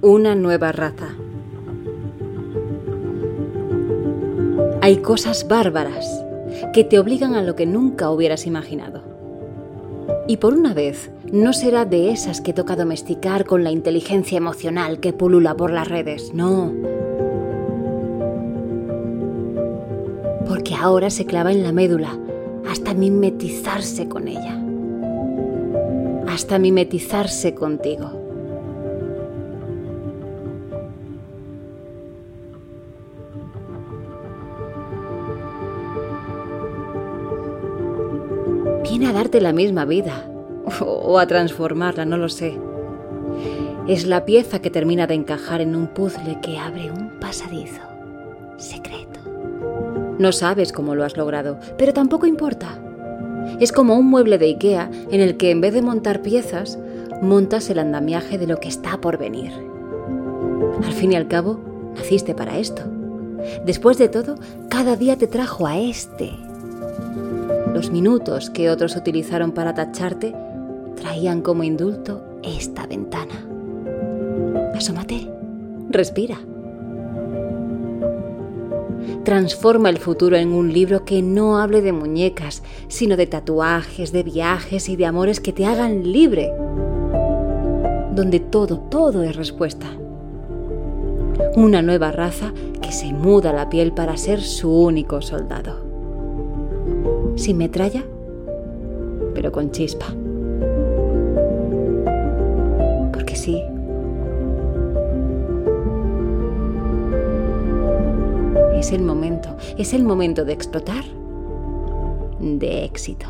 Una nueva raza. Hay cosas bárbaras que te obligan a lo que nunca hubieras imaginado. Y por una vez, no será de esas que toca domesticar con la inteligencia emocional que pulula por las redes, no. Porque ahora se clava en la médula hasta mimetizarse con ella. Hasta mimetizarse contigo. A darte la misma vida o a transformarla, no lo sé. Es la pieza que termina de encajar en un puzzle que abre un pasadizo secreto. No sabes cómo lo has logrado, pero tampoco importa. Es como un mueble de Ikea en el que en vez de montar piezas, montas el andamiaje de lo que está por venir. Al fin y al cabo, naciste para esto. Después de todo, cada día te trajo a este. Los minutos que otros utilizaron para tacharte traían como indulto esta ventana. Asómate, respira. Transforma el futuro en un libro que no hable de muñecas, sino de tatuajes, de viajes y de amores que te hagan libre. Donde todo, todo es respuesta. Una nueva raza que se muda la piel para ser su único soldado. Sin metralla, pero con chispa. sí. Es el momento, es el momento de explotar de éxito.